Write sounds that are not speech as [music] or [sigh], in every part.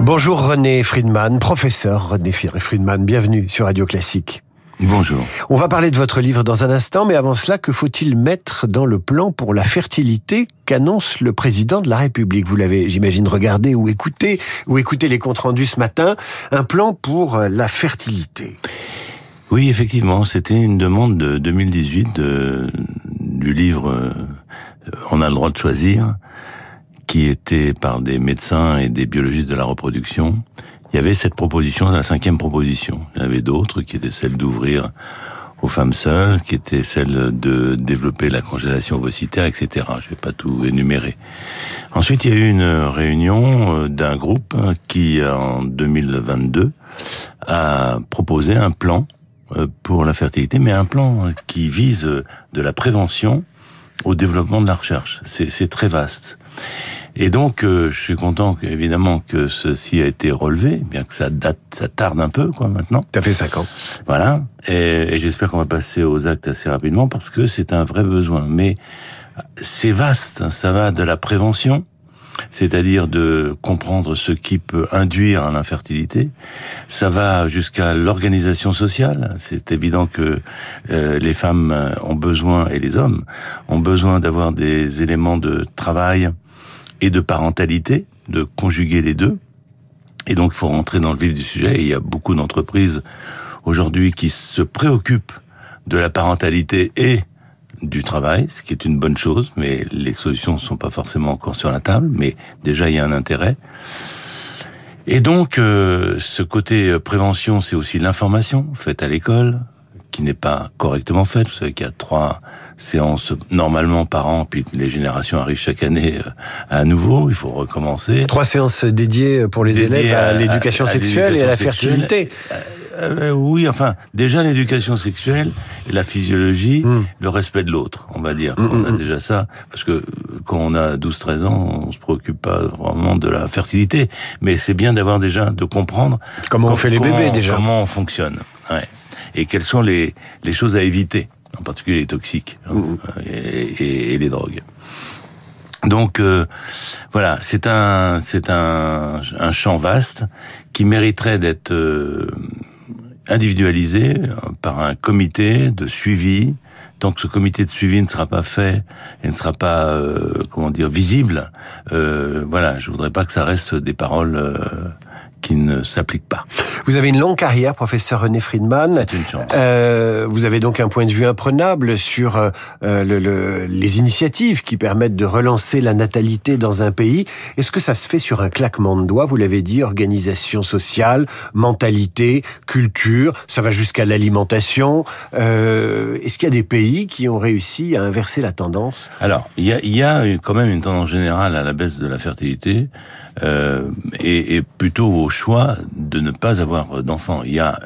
Bonjour René Friedman, professeur René Friedman, bienvenue sur Radio Classique. Bonjour. On va parler de votre livre dans un instant, mais avant cela, que faut-il mettre dans le plan pour la fertilité qu'annonce le président de la République? Vous l'avez, j'imagine, regardé ou écouté, ou écouté les comptes rendus ce matin. Un plan pour la fertilité. Oui, effectivement, c'était une demande de 2018 du livre euh, On a le droit de choisir, qui était par des médecins et des biologistes de la reproduction il y avait cette proposition, la cinquième proposition. Il y en avait d'autres qui étaient celle d'ouvrir aux femmes seules, qui était celle de développer la congélation ovocitaire, etc. Je vais pas tout énumérer. Ensuite, il y a eu une réunion euh, d'un groupe qui, en 2022, a proposé un plan euh, pour la fertilité, mais un plan qui vise de la prévention au développement de la recherche. C'est très vaste. Et donc, euh, je suis content évidemment que ceci a été relevé, bien que ça date, ça tarde un peu, quoi, maintenant. Ça fait cinq ans. Voilà. Et, j'espère qu'on va passer aux actes assez rapidement parce que c'est un vrai besoin. Mais c'est vaste. Hein. Ça va de la prévention, c'est-à-dire de comprendre ce qui peut induire à l'infertilité. Ça va jusqu'à l'organisation sociale. C'est évident que euh, les femmes ont besoin, et les hommes, ont besoin d'avoir des éléments de travail, et de parentalité, de conjuguer les deux. Et donc, il faut rentrer dans le vif du sujet. Et il y a beaucoup d'entreprises aujourd'hui qui se préoccupent de la parentalité et du travail, ce qui est une bonne chose, mais les solutions ne sont pas forcément encore sur la table, mais déjà il y a un intérêt. Et donc, euh, ce côté euh, prévention, c'est aussi l'information faite à l'école, qui n'est pas correctement faite. Vous savez qu'il y a trois séances normalement par an, puis les générations arrivent chaque année euh, à nouveau, il faut recommencer. Trois séances dédiées pour les élèves à, l'éducation sexuelle et à la fertilité. Euh, euh, oui, enfin, déjà l'éducation sexuelle, la physiologie, hmm. le respect de l'autre, on va dire. Hmm, on a hmm, déjà ça, parce que quand on a 12-13 ans, on se préoccupe pas vraiment de la fertilité, mais c'est bien d'avoir déjà, de comprendre... Comment on fait les bébés déjà Comment on fonctionne, ouais. Et quelles sont les, les choses à éviter en particulier les toxiques hein, mmh. et, les drogues. Donc euh, voilà, c'est un c'est un, un champ vaste qui mériterait d'être euh, individualisé euh, par un comité de suivi. Tant que ce comité de suivi ne sera pas fait et ne sera pas comment dire visible, voilà, je voudrais pas que ça reste des paroles qui ne s'applique pas. Vous avez une longue carrière, professeur René Friedman. C'est une chance. Euh, vous avez donc un point de vue imprenable sur euh, le, le, les initiatives qui permettent de relancer la natalité dans un pays. Est-ce que ça se fait sur un claquement de doigts Vous l'avez dit, organisation sociale, mentalité, culture, ça va jusqu'à l'alimentation. Euh, Est-ce qu'il y a des pays qui ont réussi à inverser la tendance? Alors, il y a, y a quand même une tendance générale à la baisse de la fertilité euh, et, et, plutôt au choix de ne pas avoir d'enfants. Il y a,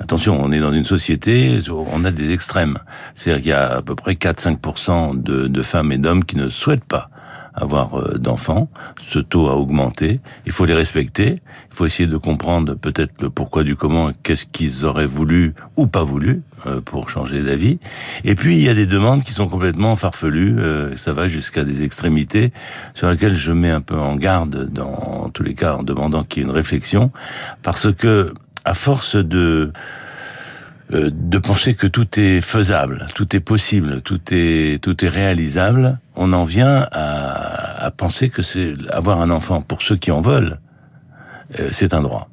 attention, on est dans une société, on a des extrêmes. C'est-à-dire qu'il y a à peu près 4-5% de, de femmes et d'hommes qui ne souhaitent pas avoir euh, d'enfants. Ce taux a augmenté. Il faut les respecter. Il faut essayer de comprendre peut-être le pourquoi du comment, qu'est-ce qu'ils auraient voulu ou pas voulu euh, pour changer d'avis. Et puis il y a des demandes qui sont complètement farfelues. Euh, ça va jusqu'à des extrémités sur lesquelles je mets un peu en garde dans tous les cas en demandant qu'il y ait une réflexion parce que à force de euh, de penser que tout est faisable, tout est possible, tout est tout est réalisable, on en vient à, à penser que c'est avoir un enfant pour ceux qui en veulent, euh, c'est un droit,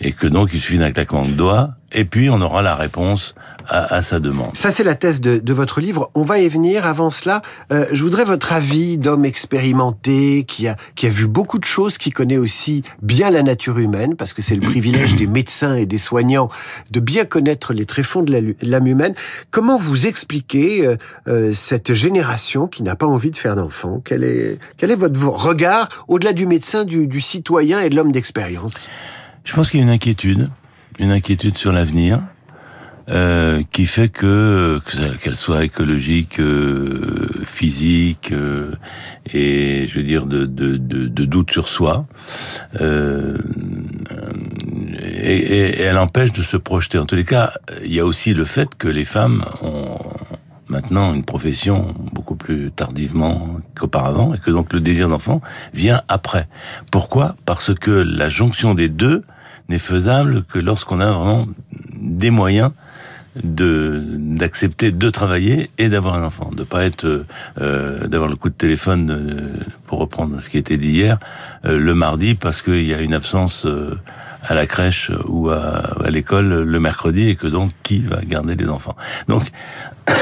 et que donc il suffit d'un claquement de doigts et puis on aura la réponse à, à sa demande. Ça, c'est la thèse de, de, votre livre. On va y venir. Avant cela, euh, je voudrais votre avis d'homme expérimenté, qui a, qui a vu beaucoup de choses, qui connaît aussi bien la nature humaine, parce que c'est le privilège des médecins et des soignants de bien connaître les tréfonds de l'âme humaine. Comment vous expliquez euh, euh, cette génération qui n'a pas envie de faire d'enfants? Quel est, quel est votre regard au-delà du médecin, du, du citoyen et de l'homme d'expérience? Je pense qu'il y a une inquiétude une inquiétude sur l'avenir. Euh, qui fait que qu'elle soit écologique, euh, physique euh, et je veux dire de, de, de, de doute sur soi, euh, et, et, elle empêche de se projeter. En tous les cas, il y a aussi le fait que les femmes ont maintenant une profession beaucoup plus tardivement qu'auparavant, et que donc le désir d'enfant vient après. Pourquoi? Parce que la jonction des deux n'est faisable que lorsqu'on a vraiment des moyens de d'accepter de travailler et d'avoir un enfant, de pas être euh, d'avoir le coup de téléphone euh, pour reprendre ce qui été dit hier euh, le mardi parce qu'il y a une absence euh, à la crèche ou à, à l'école le mercredi et que donc qui va garder les enfants? Donc [coughs]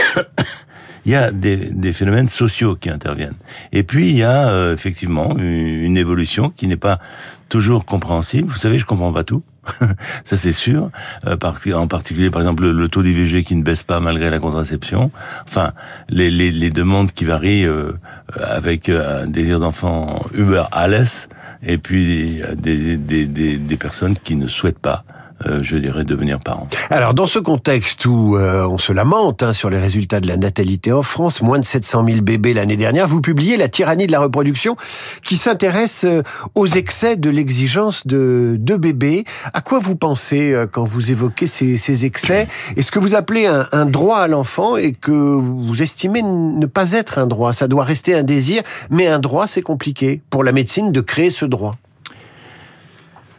il y a des, des, phénomènes sociaux qui interviennent. Et puis il y a euh, effectivement une, une évolution qui n'est pas toujours compréhensible. Vous savez, je comprends pas tout. [laughs] ça c'est sûr. Euh, en particulier, par exemple, le, taux d'IVG qui ne baisse pas malgré la contraception. Enfin, les, les, les demandes qui varient euh, avec euh, un désir d'enfant Uber alles et puis des, des, des, des personnes qui ne souhaitent pas euh, je dirais, devenir parent. Alors, dans ce contexte où euh, on se lamente hein, sur les résultats de la natalité en France, moins de 700 000 bébés l'année dernière, vous publiez La tyrannie de la reproduction, qui s'intéresse euh, aux excès de l'exigence de, de bébés. À quoi vous pensez quand vous évoquez ces, ces excès? Est-ce que vous appelez un, un droit à l'enfant et que vous estimez ne pas être un droit? Ça doit rester un désir, mais un droit, c'est compliqué pour la médecine de créer ce droit.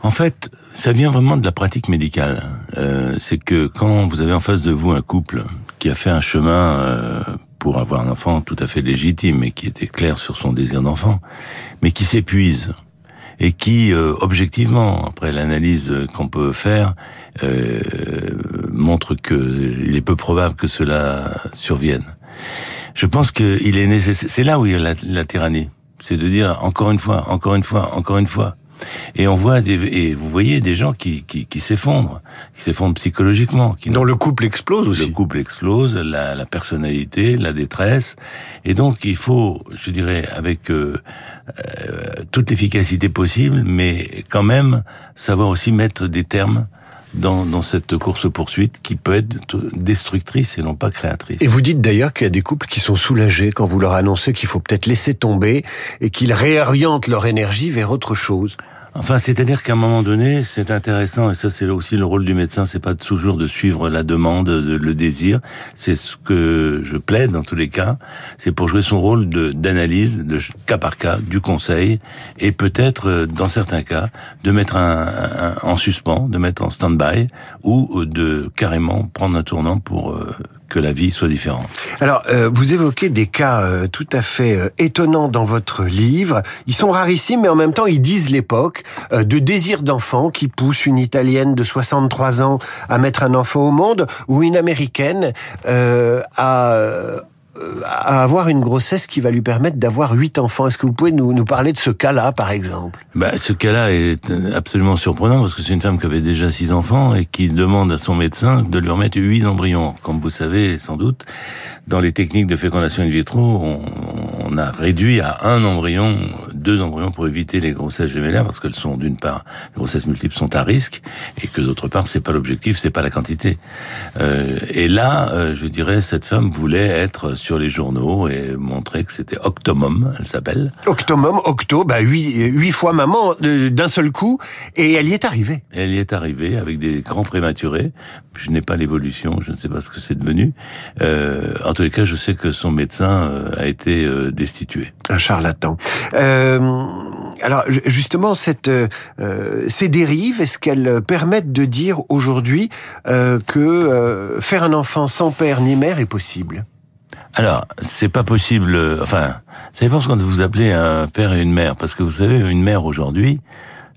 En fait, ça vient vraiment de la pratique médicale. Euh, c'est que quand vous avez en face de vous un couple qui a fait un chemin euh, pour avoir un enfant tout à fait légitime et qui était clair sur son désir d'enfant, mais qui s'épuise et qui, euh, objectivement, après l'analyse qu'on peut faire, euh, montre que il est peu probable que cela survienne. Je pense qu'il est nécessaire. C'est là où il y a la, la tyrannie. C'est de dire encore une fois, encore une fois, encore une fois. Et on voit des, et vous voyez des gens qui, qui, qui s'effondrent, qui s'effondrent psychologiquement. Qui Dont le couple explose aussi. Le couple explose, la, la, personnalité, la détresse. Et donc il faut, je dirais, avec euh, euh, toute l'efficacité possible, mais quand même savoir aussi mettre des termes dans, dans cette course-poursuite qui peut être destructrice et non pas créatrice. Et vous dites d'ailleurs qu'il y a des couples qui sont soulagés quand vous leur annoncez qu'il faut peut-être laisser tomber et qu'ils réorientent leur énergie vers autre chose. Enfin, c'est-à-dire qu'à un moment donné, c'est intéressant, et ça c'est aussi le rôle du médecin, c'est pas toujours de suivre la demande, de, le désir, c'est ce que je plaide dans tous les cas, c'est pour jouer son rôle d'analyse, de cas par cas, du conseil, et peut-être, euh, dans certains cas, de mettre un, un, en suspens, de mettre en stand-by, ou de carrément prendre un tournant pour euh, que la vie soit différente. Alors, euh, vous évoquez des cas euh, tout à fait euh, étonnants dans votre livre. Ils sont rarissimes, mais en même temps, ils disent l'époque de désir d'enfant qui pousse une Italienne de 63 ans à mettre un enfant au monde ou une Américaine à à avoir une grossesse qui va lui permettre d'avoir huit enfants. Est-ce que vous pouvez nous, parler de ce cas-là, par exemple? Bah, Ce cas-là est absolument surprenant parce que c'est une femme qui avait déjà six enfants et qui demande à son médecin de lui remettre huit embryons. Comme vous savez, sans doute, dans les techniques de fécondation in vitro, on, on a réduit à un embryon, deux embryons pour éviter les grossesses gémellaires parce qu'elles sont d'une part, les grossesses multiples sont à risque et que d'autre part, c'est pas l'objectif, c'est pas la quantité. Euh, et là, euh, je dirais, cette femme voulait être sur les journaux et montrer que c'était Octomum, elle s'appelle. Octomum, Octo, bah huit, huit fois maman d'un seul coup, et elle y est arrivée. Elle y est arrivée avec des grands prématurés. Je n'ai pas l'évolution, je ne sais pas ce que c'est devenu. Euh, en tous les cas, je sais que son médecin euh, a été euh, destitué. Un charlatan. Euh, alors justement, cette, euh, ces dérives, est-ce qu'elles permettent de dire aujourd'hui euh, que faire un enfant sans père ni mère est possible? Alors, c'est pas possible. Enfin, ça dépend ce qu'on vous appelez un père et une mère, parce que vous savez, une mère aujourd'hui,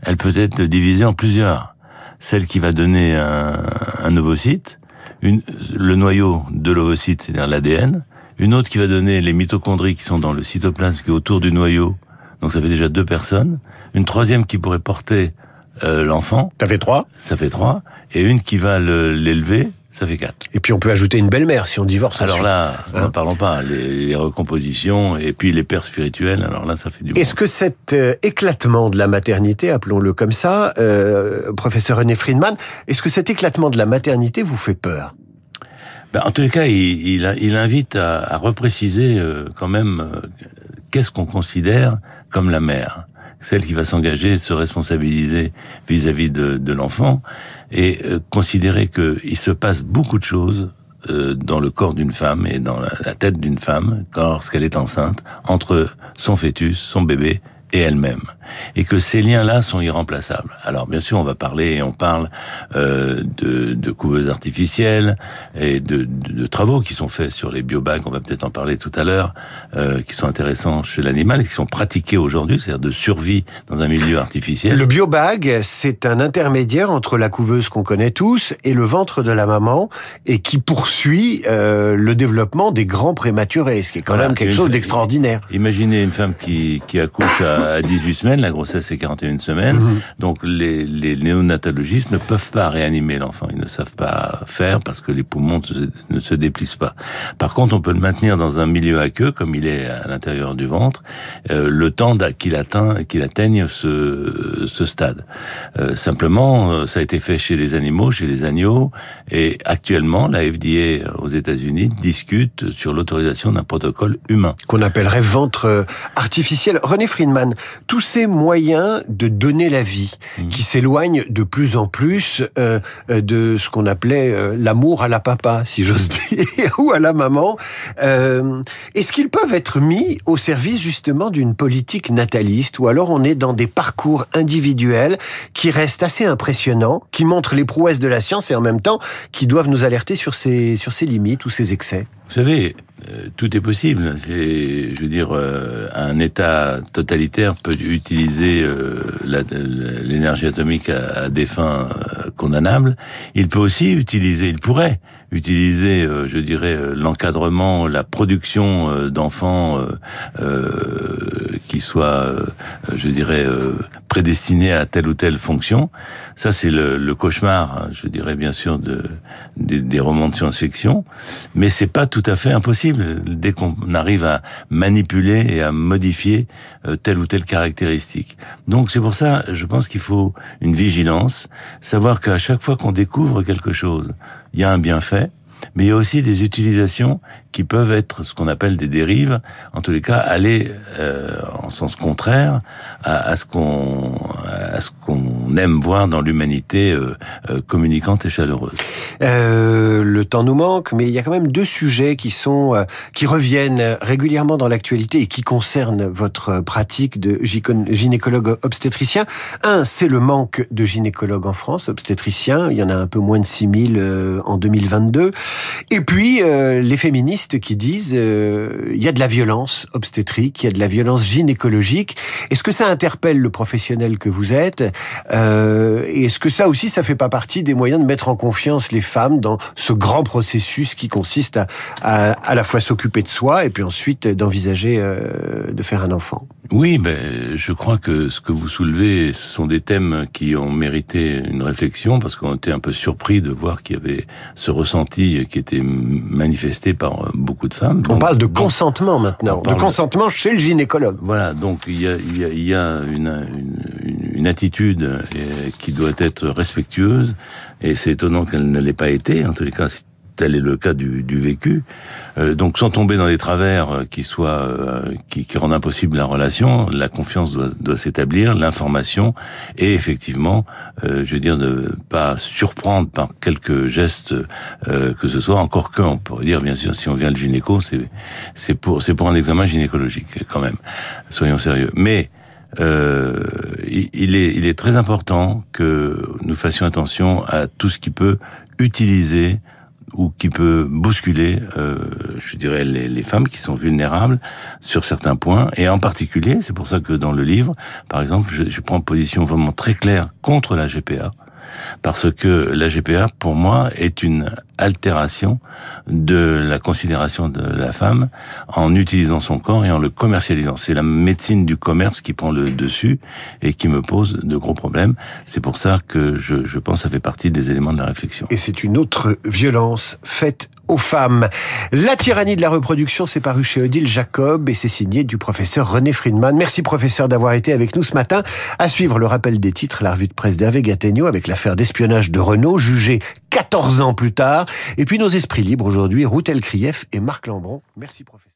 elle peut être divisée en plusieurs. Celle qui va donner un, un ovocyte, une, le noyau de l'ovocyte, c'est-à-dire l'ADN, une autre qui va donner les mitochondries qui sont dans le cytoplasme qui est autour du noyau, donc ça fait déjà deux personnes, une troisième qui pourrait porter euh, l'enfant. Ça fait trois. Ça fait trois, et une qui va l'élever, ça fait 4. Et puis on peut ajouter une belle-mère si on divorce. Alors là, hein n'en parlons pas, les, les, recompositions et puis les pères spirituels, alors là ça fait du Est-ce que cet euh, éclatement de la maternité, appelons-le comme ça, euh, professeur René Friedman, est-ce que cet éclatement de la maternité vous fait peur? Ben, En tous les cas, il, il, il invite à, à repréciser euh, quand même qu'est-ce qu'on considère comme la mère celle qui va s'engager, se responsabiliser vis-à-vis -vis de, de l'enfant et euh, considérer qu'il se passe beaucoup de choses euh, dans le corps d'une femme et dans la tête d'une femme lorsqu'elle est enceinte entre son fœtus, son bébé et elle-même. Et que ces liens-là sont irremplaçables. Alors bien sûr, on va parler, et on parle euh, de, de, couveuses artificielles et de, de, travaux qui sont faits sur les biobags, on va peut-être en parler tout à l'heure, euh, qui sont intéressants chez l'animal et qui sont pratiqués aujourd'hui, c'est-à-dire de survie dans un milieu artificiel. Le biobag, c'est un intermédiaire entre la couveuse qu'on connaît tous et le ventre de la maman et qui poursuit euh, le développement des grands prématurés, ce qui est quand même quelque chose d'extraordinaire. Imaginez une femme qui, qui accouche à à 18 semaines, la grossesse c'est 41 semaines, mhm. donc les, les néonatologistes ne peuvent pas réanimer l'enfant, ils ne savent pas faire parce que les poumons ne se déplissent pas. Par contre, on peut le maintenir dans un milieu aqueux, comme il est à l'intérieur du ventre, euh, le temps qu'il atteint, qu'il atteigne ce, ce stade. Euh, simplement, euh, ça a été fait chez les animaux, chez les agneaux, et actuellement, la FDA aux États-Unis discute sur l'autorisation d'un protocole humain. Qu'on appellerait ventre artificiel. René Friedman, tous ces moyens de donner la vie, mmh. qui s'éloignent de plus en plus euh, euh, de ce qu'on appelait euh, l'amour à la papa, si j'ose [laughs] dire, ou à la maman, est-ce qu'ils peuvent être mis au service justement d'une politique nataliste, ou alors on est dans des parcours individuels qui restent assez impressionnants, qui montrent les prouesses de la science et en même temps qui doivent nous alerter sur ses, sur ses limites ou ses excès? Vous savez, tout est possible. je veux dire, un État totalitaire peut utiliser euh, l'énergie atomique à, des fins euh, condamnables. Il peut aussi utiliser, il pourrait utiliser, euh, je dirais, l'encadrement, la production d'enfants qui soient, je dirais, prédestinés à telle ou telle fonction. Ça, c'est le, cauchemar, hein, je dirais bien sûr, de, des, romans de science-fiction. Mais c'est pas tout à fait impossible dès qu'on arrive à manipuler et à modifier telle ou telle caractéristique. Donc c'est pour ça, je pense qu'il faut une vigilance, savoir qu'à chaque fois qu'on découvre quelque chose, il y a un bienfait, mais il y a aussi des utilisations qui peuvent être ce qu'on appelle des dérives, en tous les cas aller euh, en sens contraire à, ce qu'on à ce qu'on aime voir dans l'humanité euh, euh, communicante et chaleureuse. Le temps nous manque, mais il y a quand même deux sujets qui sont qui reviennent régulièrement dans l'actualité et qui concernent votre pratique de gynécologue obstétricien. Un, c'est le manque de gynécologues en France obstétriciens. Il y en a un peu moins de 6000 en 2022. Et puis les féministes qui disent euh, il y a de la violence obstétrique, il y a de la violence gynécologique. Est-ce que ça interpelle le professionnel que vous êtes euh, Est-ce que ça aussi, ça fait pas partie des moyens de mettre en confiance les femmes dans ce grand processus qui consiste à à, à la fois s'occuper de soi et puis ensuite d'envisager euh, de faire un enfant? Oui, ben je crois que ce que vous soulevez, ce sont des thèmes qui ont mérité une réflexion parce qu'on était un peu surpris de voir qu'il y avait ce ressenti qui était manifesté par beaucoup de femmes. On parle de consentement maintenant, de consentement chez le gynécologue. Voilà, donc il y a, il y a, il y a une, une, une, attitude euh, qui doit être respectueuse, et c'est étonnant qu'elle ne l'ait pas été. En tous les cas, tel est le cas du, du vécu. Euh, donc sans tomber dans des travers euh, qui soient euh, qui, qui, rendent impossible la relation, la confiance doit, doit s'établir, l'information et effectivement, je veux dire de pas surprendre par quelques gestes que ce soit. Encore que on pourrait dire bien sûr si on vient le gynéco, c'est c'est pour c'est pour un examen gynécologique quand même. Soyons sérieux. Mais euh, il, est, il est très important que nous fassions attention à tout ce qui peut utiliser ou qui peut bousculer, euh, je dirais, les, femmes qui sont vulnérables sur certains points. Et en particulier, c'est pour ça que dans le livre, par exemple, je, je prends position vraiment très claire contre la GPA parce que la GPA, pour moi, est une altération de la considération de la femme en utilisant son corps et en le commercialisant. C'est la médecine du commerce qui prend le dessus et qui me pose de gros problèmes. C'est pour ça que je, je pense que ça fait partie des éléments de la réflexion. Et c'est une autre violence faite aux femmes. La tyrannie de la reproduction, s'est paru chez Odile Jacob et c'est signé du professeur René Friedman. Merci professeur d'avoir été avec nous ce matin. À suivre le rappel des titres, la revue de presse d'Hervé Gattegno avec l'affaire d'espionnage de Renault, jugée 14 ans plus tard. Et puis nos esprits libres aujourd'hui, Routel Krief et Marc Lambron. Merci professeur.